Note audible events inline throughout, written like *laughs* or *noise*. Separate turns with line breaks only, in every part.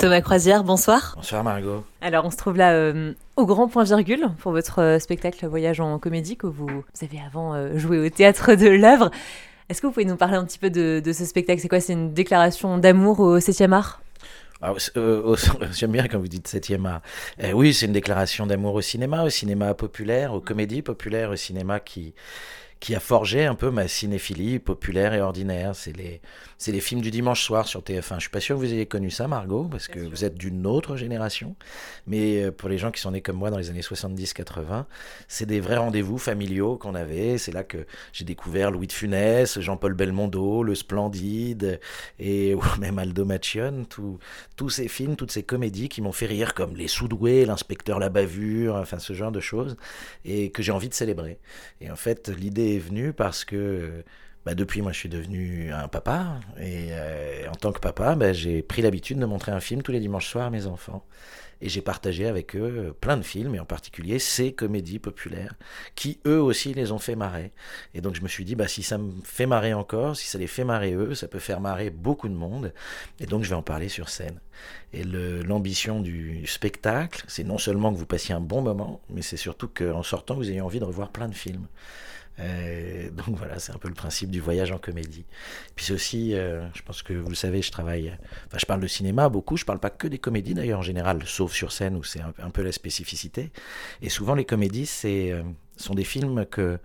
Thomas Croisière, bonsoir.
Bonsoir Margot.
Alors on se trouve là euh, au grand point virgule pour votre euh, spectacle Voyage en comédie que vous, avez avant euh, joué au théâtre de l'œuvre. Est-ce que vous pouvez nous parler un petit peu de, ce spectacle? C'est quoi? C'est une déclaration d'amour au 7e art?
Ah, *laughs* J'aime bien quand vous dites 7e art. oui, c'est une déclaration d'amour au cinéma, au cinéma populaire, aux comédies populaires, au cinéma qui, qui a forgé un peu ma cinéphilie populaire et ordinaire. C'est les, c'est les films du dimanche soir sur TF1. Je suis pas sûr que vous ayez connu ça, Margot, parce que vous êtes d'une autre génération. Mais euh, pour les gens qui sont nés comme moi dans les années 70-80, c'est des vrais rendez-vous familiaux qu'on avait. C'est là que j'ai découvert Louis de Funès, Jean-Paul Belmondo, Le Splendide, et *laughs* même Aldo Machion, tous ces films, toutes ces comédies qui m'ont fait rire, comme Les Soudoués, L'inspecteur La Bavure, enfin ce genre de choses, et que j'ai envie de célébrer. Et en fait, l'idée est venu parce que bah, depuis, moi, je suis devenu un papa. Et euh, en tant que papa, bah, j'ai pris l'habitude de montrer un film tous les dimanches soirs à mes enfants. Et j'ai partagé avec eux plein de films, et en particulier ces comédies populaires, qui eux aussi les ont fait marrer. Et donc je me suis dit, bah, si ça me fait marrer encore, si ça les fait marrer eux, ça peut faire marrer beaucoup de monde. Et donc je vais en parler sur scène. Et l'ambition du spectacle, c'est non seulement que vous passiez un bon moment, mais c'est surtout qu'en sortant, vous ayez envie de revoir plein de films. Euh, donc voilà, c'est un peu le principe du voyage en comédie. Puis c'est aussi, euh, je pense que vous le savez, je travaille, je parle de cinéma beaucoup, je parle pas que des comédies d'ailleurs en général, sauf sur scène où c'est un, peu la spécificité. Et souvent les comédies, c'est euh, sont des films que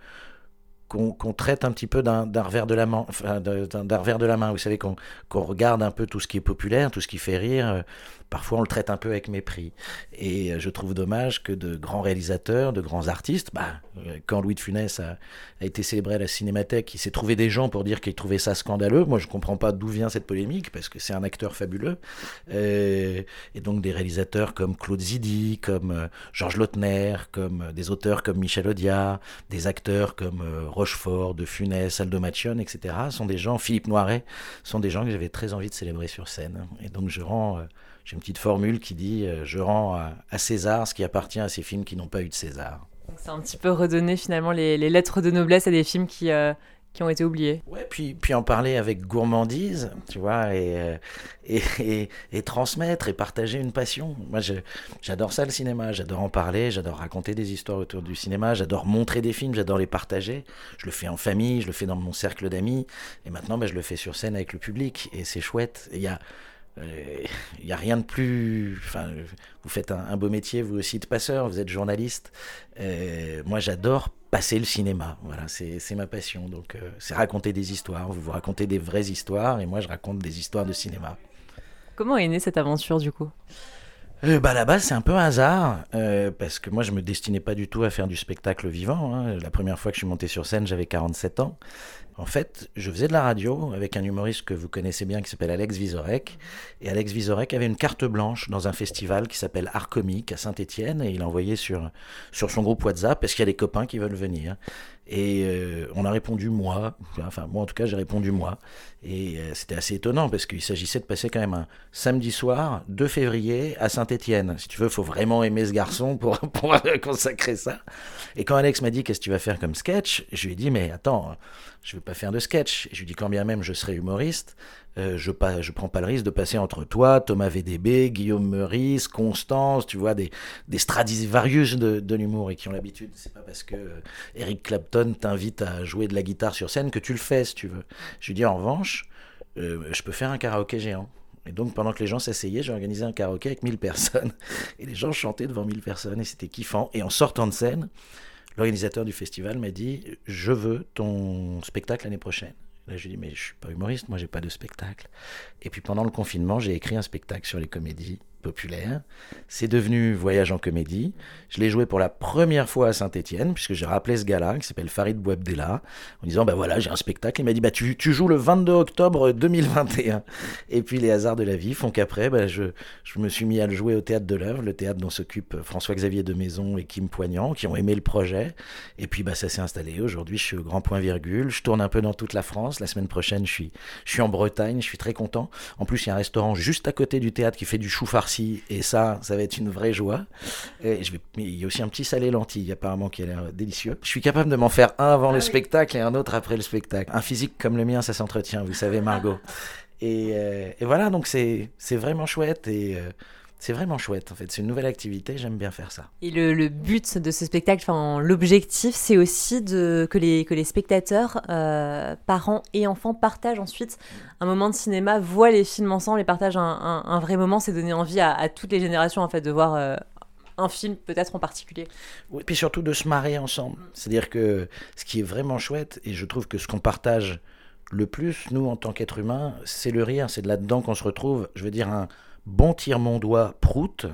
qu'on traite un petit peu d'un revers de la main, enfin, revers de la main. Vous savez qu'on regarde un peu tout ce qui est populaire, tout ce qui fait rire, parfois on le traite un peu avec mépris. Et euh, je trouve dommage que de grands réalisateurs, de grands artistes, bah, euh, quand Louis de Funès a, été célébré à la Cinémathèque, il s'est trouvé des gens pour dire qu'il trouvait ça scandaleux. Moi, je ne comprends pas d'où vient cette polémique, parce que c'est un acteur fabuleux. Euh, et donc des réalisateurs comme Claude Zidi, comme Georges Lautner, comme des auteurs comme Michel Audiard, des acteurs comme Rochefort, De Funès, Aldo Machion, etc., sont des gens, Philippe Noiret, sont des gens que j'avais très envie de célébrer sur scène. Et donc je rends j'ai une petite formule qui dit euh, je rends à, César ce qui appartient à ces films qui n'ont pas eu de César.
C'est un petit peu redonner finalement les, lettres de noblesse à des films qui, euh, qui ont été oubliés.
Ouais, puis, puis en parler avec gourmandise, tu vois, et, euh, et, et, transmettre et partager une passion. Moi, j'adore ça le cinéma, j'adore en parler, j'adore raconter des histoires autour du cinéma, j'adore montrer des films, j'adore les partager. Je le fais en famille, je le fais dans mon cercle d'amis, et maintenant, ben, je le fais sur scène avec le public, et c'est chouette. Il y a il euh, n'y a rien de plus. Enfin, vous faites un, beau métier, vous aussi de passeur, vous êtes journaliste. Euh, moi, j'adore passer le cinéma. Voilà, c'est ma passion. Donc, euh, c'est raconter des histoires. Vous vous racontez des vraies histoires, et moi, je raconte des histoires de cinéma.
Comment est née cette aventure, du coup?
Bah, à la base, c'est un peu un hasard, parce que moi, je me destinais pas du tout à faire du spectacle vivant. Hein. La première fois que je suis monté sur scène, j'avais 47 ans. En fait, je faisais de la radio avec un humoriste que vous connaissez bien qui s'appelle Alex Vizorek. Et Alex Vizorek avait une carte blanche dans un festival qui s'appelle Art Comique à Saint-Etienne et il a envoyé sur, sur son groupe WhatsApp parce qu'il y a des copains qui veulent venir. Et euh, on a répondu moi, enfin moi en tout cas j'ai répondu moi. Et euh, c'était assez étonnant parce qu'il s'agissait de passer quand même un samedi soir 2 février à Saint-Étienne. Si tu veux, faut vraiment aimer ce garçon pour, *laughs* pour *laughs* consacrer ça. Et quand Alex m'a dit qu'est-ce que tu vas faire comme sketch, je lui ai dit mais attends, je ne vais pas faire de sketch. Et je lui ai dit quand bien même je serai humoriste, euh, je ne prends pas le risque de passer entre toi, Thomas VDB, Guillaume Meurice, Constance, tu vois, des, des Stradivarius de, de l'humour et qui ont l'habitude. C'est pas parce que euh, Eric Clapton t'invite à jouer de la guitare sur scène que tu le fais, si tu veux. Je lui dis en revanche, euh, je peux faire un karaoké géant. Et donc, pendant que les gens s'asseyaient, j'ai organisé un karaoké avec 1000 personnes. *laughs* Et les gens chantaient devant 1000 personnes et c'était kiffant. Et en sortant de scène, l'organisateur du festival m'a dit Je veux ton spectacle l'année prochaine. Là, je lui dit, mais je suis pas humoriste, moi, j'ai pas de spectacle. Et puis, pendant le confinement, j'ai écrit un spectacle sur les comédies populaire. C'est devenu Voyage en comédie. Je l'ai joué pour la première fois à Saint-Etienne, puisque j'ai rappelé ce gars-là, qui s'appelle Farid Bouabdella, en disant, ben voilà, j'ai un spectacle. Il m'a dit, bah, tu, tu, joues le 22 octobre 2021. Et puis les hasards de la vie font qu'après, bah, je, je, me suis mis à le jouer au Théâtre de l'œuvre, le théâtre dont s'occupent François-Xavier de Maison et Kim Poignant, qui ont aimé le projet. Et puis bah, ça s'est installé. Aujourd'hui, je suis au grand point virgule. Je tourne un peu dans toute la France. La semaine prochaine, je suis, je suis en Bretagne. Je suis très content. En plus, il y a un restaurant juste à côté du théâtre qui fait du chou farci et ça, ça va être une vraie joie. Et je vais, il y a aussi un petit salé lentilles, apparemment, qui a l'air délicieux. Je suis capable de m'en faire un avant le ah spectacle et un autre après le spectacle. Un physique comme le mien, ça s'entretient, vous savez, Margot. *laughs* Et, et voilà, donc c'est vraiment chouette. Et c'est vraiment chouette en fait. C'est une nouvelle activité, j'aime bien faire ça.
Et le, but de ce spectacle, enfin, l'objectif, c'est aussi de, que, les, que les spectateurs, euh, parents et enfants, partagent ensuite un moment de cinéma, voient les films ensemble et partagent un, un, vrai moment. C'est donner envie à, toutes les générations en fait de voir. Euh, un film peut-être en particulier.
Oui, puis surtout de se marrer ensemble. C'est-à-dire que ce qui est vraiment chouette, et je trouve que ce qu'on partage le plus, nous, en tant qu'êtres humains, c'est le rire, c'est de là-dedans qu'on se retrouve. Je veux dire, un, bon tire-mon-doigt prout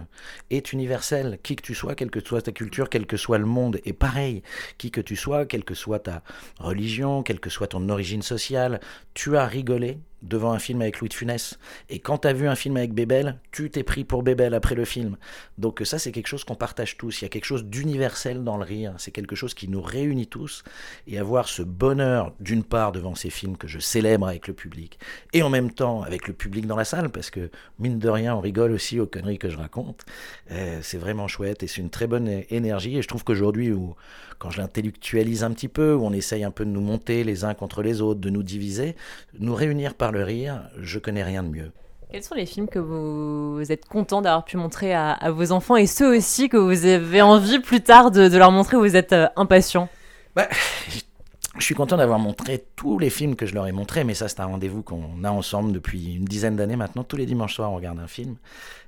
est universel. Qui que tu sois, quelle que soit ta culture, quel que soit le monde, et pareil, qui que tu sois, quelle que soit ta religion, quelle que soit ton origine sociale, tu as rigolé devant un film avec Louis de Funès. Et quand tu as vu un film avec Bébel, tu t'es pris pour Bébel après le film. Donc ça, c'est quelque chose qu'on partage tous. Il y a quelque chose d'universel dans le rire. C'est quelque chose qui nous réunit tous. Et avoir ce bonheur, d'une part, devant ces films que je célèbre avec le public, et en même temps avec le public dans la salle, parce que, mine de rien, on rigole aussi aux conneries que je raconte. Euh, c'est vraiment chouette et c'est une très bonne énergie. Et je trouve qu'aujourd'hui, quand je l'intellectualise un petit peu, où on essaye un peu de nous monter les uns contre les autres, de nous diviser, nous réunir par le rire, je connais rien de mieux.
Quels sont les films que vous, êtes content d'avoir pu montrer à, vos enfants et ceux aussi que vous avez envie plus tard de, leur montrer où vous êtes euh, impatient
bah, Je suis content d'avoir montré tous les films que je leur ai montrés, mais ça c'est un rendez-vous qu'on a ensemble depuis une dizaine d'années maintenant. Tous les dimanches soirs on regarde un film.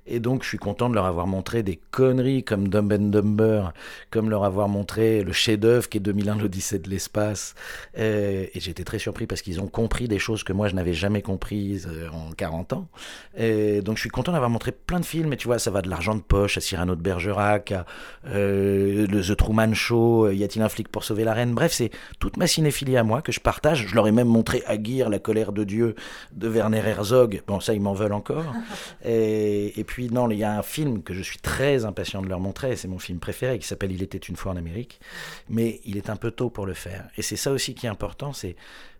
Et donc, je suis content de leur avoir montré des conneries comme Dumb and Dumber, comme leur avoir montré le chef-d'œuvre qui est 2001, l'Odyssée de l'espace. Et, j'étais très surpris parce qu'ils ont compris des choses que moi, je n'avais jamais comprises euh, en 40 ans. Et donc, je suis content d'avoir montré plein de films. Et tu vois, ça va de L'argent de poche à Cyrano de Bergerac, à euh, le The Truman Show, Y a-t-il un flic pour sauver la reine? Bref, c'est toute ma cinéphilie à moi que je partage. Je leur ai même montré Aguirre, La colère de Dieu de Werner Herzog. Bon, ça, ils m'en veulent encore. *laughs* Et, et puis, puis non, il y a un film que je suis très impatient de leur montrer, c'est mon film préféré qui s'appelle Il était une fois en Amérique, mais il est un peu tôt pour le faire. Et c'est ça aussi qui est important, c'est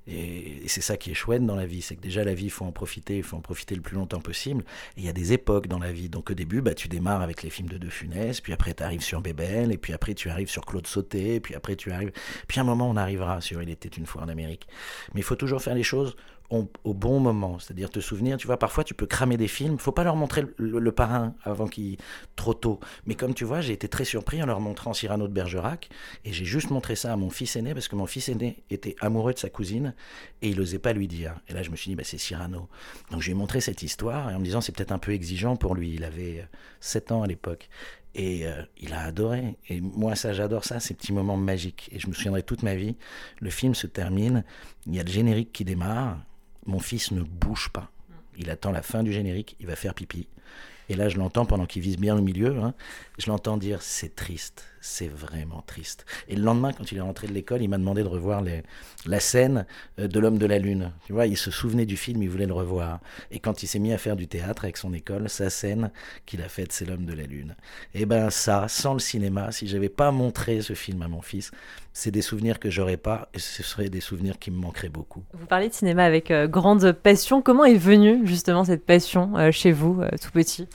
et, c'est ça qui est chouette dans la vie, c'est que déjà la vie, il faut en profiter, il faut en profiter le plus longtemps possible. Et il y a des époques dans la vie. Donc au début, bah, tu démarres avec les films de De Funès, puis après tu arrives sur Bébel, et puis après tu arrives sur Claude Sauté, puis après tu arrives... Puis à un moment, on arrivera sur Il était une fois en Amérique. Mais il faut toujours faire les choses au bon moment, c'est-à-dire te souvenir, tu vois, parfois tu peux cramer des films, faut pas leur montrer le, parrain avant qu'il trop tôt. Mais comme tu vois, j'ai été très surpris en leur montrant Cyrano de Bergerac et j'ai juste montré ça à mon fils aîné parce que mon fils aîné était amoureux de sa cousine et il n'osait pas lui dire. Et là, je me suis dit, bah, c'est Cyrano. Donc je lui ai montré cette histoire et en me disant, c'est peut-être un peu exigeant pour lui. Il avait 7 euh, ans à l'époque. Et euh, il a adoré. Et moi, ça, j'adore ça, ces petits moments magiques. Et je me souviendrai toute ma vie. Le film se termine, il y a le générique qui démarre. Mon fils ne bouge pas. Il attend la fin du générique, il va faire pipi. Et là, je l'entends pendant qu'il vise bien le milieu. Hein, je l'entends dire c'est triste, c'est vraiment triste. Et le lendemain, quand il est rentré de l'école, il m'a demandé de revoir la scène euh, de l'homme de la lune. Tu vois, il se souvenait du film, il voulait le revoir. Et quand il s'est mis à faire du théâtre avec son école, sa scène qu'il a faite, c'est l'homme de la lune. Et ben ça, sans le cinéma, si j'avais pas montré ce film à mon fils, c'est des souvenirs que j'aurais pas, et ce seraient des souvenirs qui me manqueraient beaucoup.
Vous parlez de cinéma avec euh, grande passion. Comment est venue justement cette passion euh, chez vous, tout petit?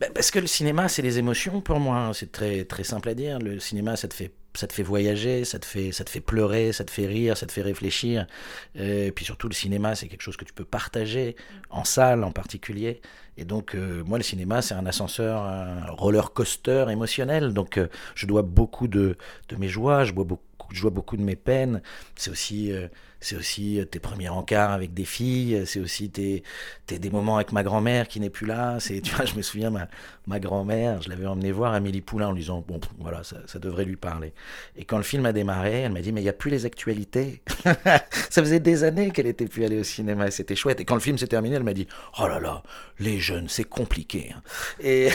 Ben, parce que le cinéma, c'est les émotions pour moi. C'est très, très simple à dire. Le cinéma, ça te fait ça te fait voyager, ça te fait, ça te fait pleurer, ça te fait rire, ça te fait réfléchir. Et puis surtout, le cinéma, c'est quelque chose que tu peux partager, en salle en particulier. Et donc, euh, moi, le cinéma, c'est un ascenseur, un roller coaster émotionnel. Donc, euh, je dois beaucoup de, de mes joies, je beaucoup, je dois beaucoup de mes peines. C'est aussi, euh, c'est aussi tes premiers encarts avec des filles. C'est aussi tes, tes, des moments avec ma grand-mère qui n'est plus là. C'est, *laughs* tu vois, je me souviens, ma, ma grand-mère, je l'avais emmené voir Amélie Poulain en lui disant, bon, voilà, ça, ça devrait lui parler. Et quand le film a démarré, elle m'a dit, mais il n'y a plus les actualités. *laughs* ça faisait des années qu'elle était plus allée au cinéma. C'était chouette. Et quand le film s'est terminé, elle m'a dit, oh là là, les jeunes, c'est compliqué. Hein. Et,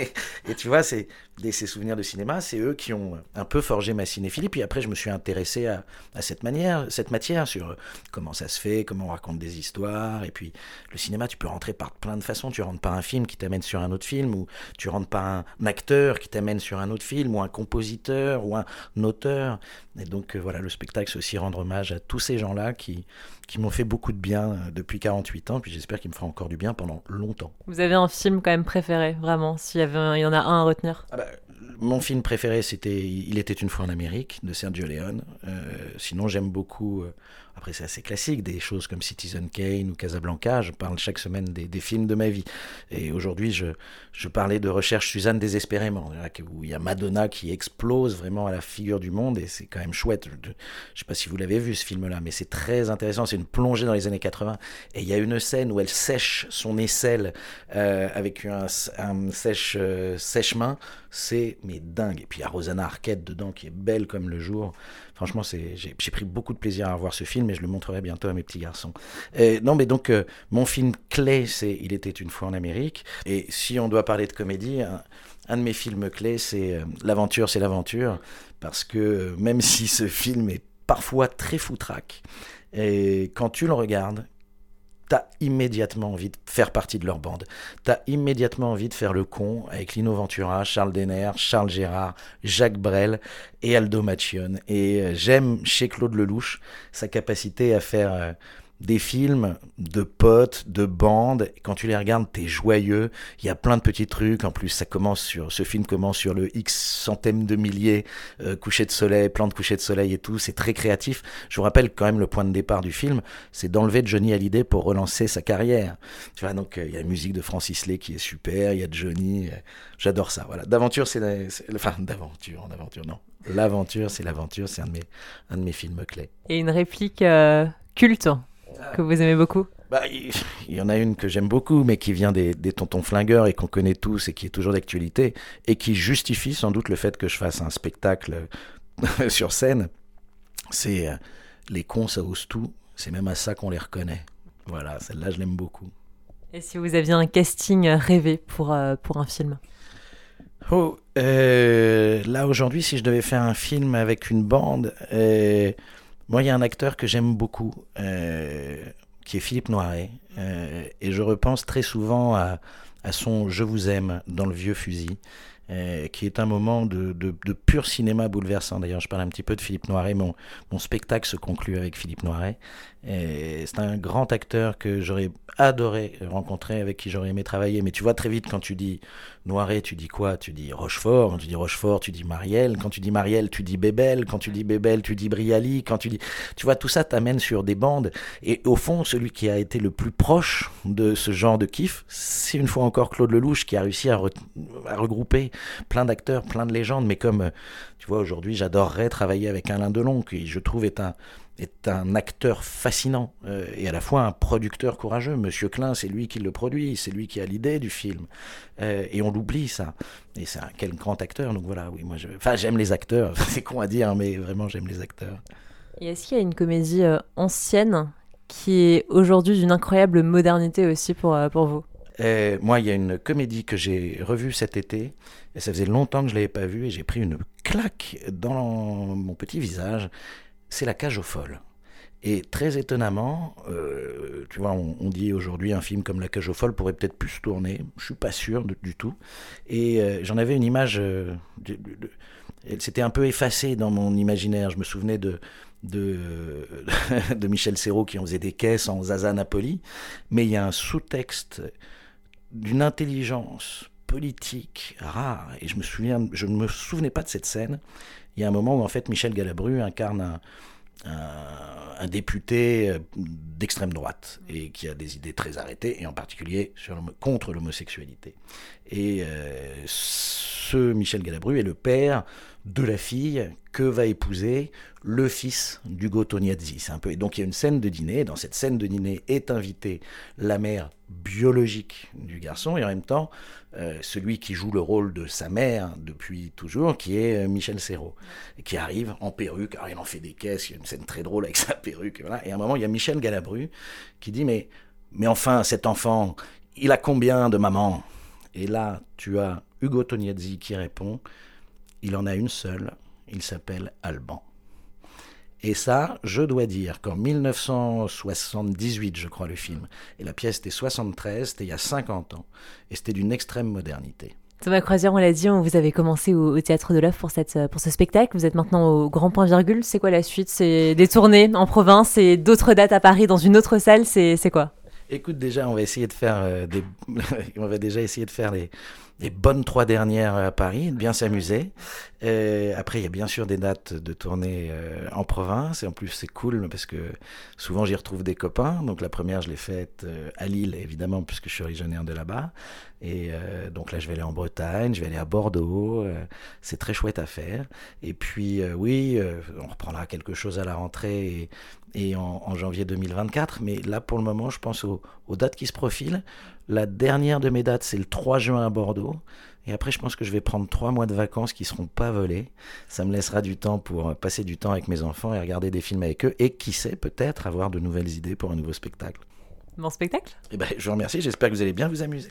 *laughs* et tu vois, c'est ces souvenirs de cinéma, c'est eux qui ont un peu forgé ma cinéphilie. Puis après, je me suis intéressé à, à, cette manière, cette matière, sur comment ça se fait, comment on raconte des histoires. Et puis, le cinéma, tu peux rentrer par plein de façons. Tu rentres par un film qui t'amène sur un autre film, ou tu rentres par un acteur qui t'amène sur un autre film, ou un compositeur, ou un auteur. Et donc, euh, voilà, le spectacle, c'est aussi rendre hommage à tous ces gens-là qui, qui m'ont fait beaucoup de bien euh, depuis 48 ans. Puis j'espère qu'il me fera encore du bien pendant longtemps.
Vous avez un film quand même préféré, vraiment, s'il y, avait il y en a un à retenir?
Ah bah, mon film préféré, c'était Il était une fois en Amérique de Sergio Leone. Euh, sinon, j'aime beaucoup après c'est assez classique, des choses comme Citizen Kane ou Casablanca, je parle chaque semaine des, films de ma vie. Et aujourd'hui, je, je parlais de Recherche Suzanne désespérément, où il y a Madonna qui explose vraiment à la figure du monde, et c'est quand même chouette. Je ne sais pas si vous l'avez vu ce film-là, mais c'est très intéressant, c'est une plongée dans les années 80, et il y a une scène où elle sèche son aisselle euh, avec un, sèche, euh, sèche-main, c'est mais dingue. Et puis il y a Rosanna Arquette dedans qui est belle comme le jour. Franchement, j'ai pris beaucoup de plaisir à voir ce film et je le montrerai bientôt à mes petits garçons. non, mais donc, euh, mon film clé, c'est Il était une fois en Amérique. Et si on doit parler de comédie, un, de mes films clés, c'est euh, L'aventure, c'est l'aventure. Parce que euh, même *laughs* si ce film est parfois très foutraque, et quand tu le regardes, t'as immédiatement envie de faire partie de leur bande. T'as immédiatement envie de faire le con avec Lino Ventura, Charles Denner, Charles Gérard, Jacques Brel et Aldo Machione. Et euh, j'aime chez Claude Lelouch sa capacité à faire euh, des films de potes, de bandes. Quand tu les regardes, t'es joyeux. Il y a plein de petits trucs. En plus, ça commence sur, ce film commence sur le X centième de milliers, euh, coucher de soleil, plan de coucher de soleil et tout. C'est très créatif. Je vous rappelle quand même le point de départ du film, c'est d'enlever Johnny Hallyday pour relancer sa carrière. Tu vois, donc euh, il y a la musique de Francis Lay qui est super. Il y a Johnny. Euh, j'adore ça. Voilà. D'aventure, c'est, enfin d'aventure, d'aventure, non. L'aventure, c'est l'aventure. C'est un de mes, un de mes films clés.
Et une réplique culte que vous aimez beaucoup
bah, *laughs* il y en a une que j'aime beaucoup, mais qui vient des, tontons flingueurs et qu'on connaît tous et qui est toujours d'actualité et qui justifie sans doute le fait que je fasse un spectacle *laughs* sur scène. C'est euh, les cons, ça ose tout. C'est même à ça qu'on les reconnaît. Voilà, celle-là, je l'aime beaucoup.
Et si vous aviez un casting rêvé pour, euh, pour un film
Oh, euh, là aujourd'hui, si je devais faire un film avec une bande, moi, il y a un acteur que j'aime beaucoup, euh, qui est Philippe Noiret. Euh, et je repense très souvent à, à, son Je vous aime dans le vieux fusil. Euh, qui est un moment de, de, de, pur cinéma bouleversant. D'ailleurs, je parle un petit peu de Philippe Noiret. Mon, mon spectacle se conclut avec Philippe Noiret. C'est un grand acteur que j'aurais adoré rencontrer, avec qui j'aurais aimé travailler. Mais tu vois très vite quand tu dis Noiret, tu dis quoi? Tu dis Rochefort. Quand tu dis Rochefort, tu dis Marielle. Quand tu dis Marielle, tu dis Bébel. Quand tu dis Bébel, tu dis Briali. Quand tu dis, tu vois, tout ça t'amène sur des bandes. Et au fond, celui qui a été le plus proche de ce genre de kiff, c'est une fois encore Claude Lelouch qui a réussi à, à regrouper plein d'acteurs, plein de légendes. Mais comme tu vois, aujourd'hui, j'adorerais travailler avec Alain Delon, qui je trouve est un est un acteur fascinant euh, et à la fois un producteur courageux. Monsieur Klein, c'est lui qui le produit, c'est lui qui a l'idée du film. Euh, et on l'oublie, ça. Et c'est un quel grand acteur. Donc voilà, oui, moi, j'aime les acteurs. *laughs* c'est con à dire, mais vraiment, j'aime les acteurs.
Et est-ce qu'il y a une comédie euh, ancienne qui est aujourd'hui d'une incroyable modernité aussi pour, pour vous?
Moi, il y a une comédie que j'ai revue cet été, et ça faisait longtemps que je ne l'avais pas vue, et j'ai pris une claque dans mon petit visage c'est la cage aux folles. Et très étonnamment, euh, tu vois, on, dit aujourd'hui un film comme La Cage aux Folles pourrait peut-être plus se tourner. Je suis pas sûr du tout. Et euh, j'en avais une image. Euh, c'était un peu effacé dans mon imaginaire. Je me souvenais de, de, *laughs* de Michel Serrault qui en faisait des caisses en Zaza Napoli. Mais il y a un sous-texte d'une intelligence politique rare. Et je me souviens, je ne me souvenais pas de cette scène il y a un moment où en fait Michel Galabru incarne un, député euh, d'extrême droite et qui a des idées très arrêtées et en particulier sur, contre l'homosexualité. Et euh, ce Michel Galabru est le père de la fille que va épouser le fils d'Hugo Tognazzi. C'est un peu et donc il y a une scène de dîner. Dans cette scène de dîner est invitée la mère biologique du garçon et en même temps euh, celui qui joue le rôle de sa mère depuis toujours, qui est euh, Michel Serrault, qui arrive en perruque. Alors il en fait des caisses. Il y a une scène très drôle avec *laughs* sa perruque. Et, à un moment il y a Michel Galabru qui dit mais mais enfin cet enfant il a combien de mamans? Et là tu as Hugo Tognazzi qui répond il en a une seule, il s'appelle Alban. Et ça, je dois dire qu'en 1978, je crois, le film, et la pièce était 73, c'était il y a 50 ans, et c'était d'une extrême modernité.
Thomas Croisière, on l'a dit, vous avez commencé au, Théâtre de l'œuvre pour, pour ce spectacle. Vous êtes maintenant au Grand Point Virgule. C'est quoi la suite? C'est des tournées en province et d'autres dates à Paris dans une autre salle. C'est quoi?
Écoute, déjà, on va essayer de faire euh, des... *laughs* on va déjà essayer de faire des les bonnes trois dernières à Paris, bien s'amuser. Après, il y a bien sûr des dates de tournée euh, en province. Et en plus, c'est cool parce que souvent, j'y retrouve des copains. Donc, la première, je l'ai faite euh, à Lille, évidemment, puisque je suis originaire de là-bas. Et euh, donc là, je vais aller en Bretagne, je vais aller à Bordeaux. c'est très chouette à faire. Et puis, oui, on reprendra quelque chose à la rentrée et, en, janvier 2024. Mais là, pour le moment, je pense aux, aux dates qui se profilent. La dernière de mes dates, c'est le 3 juin à Bordeaux. Et après, je pense que je vais prendre trois mois de vacances qui seront pas volés. Ça me laissera du temps pour passer du temps avec mes enfants et regarder des films avec eux. Et qui sait, peut-être avoir de nouvelles idées pour un nouveau spectacle.
Bon spectacle
eh ben, Je vous remercie. J'espère que vous allez bien vous amuser.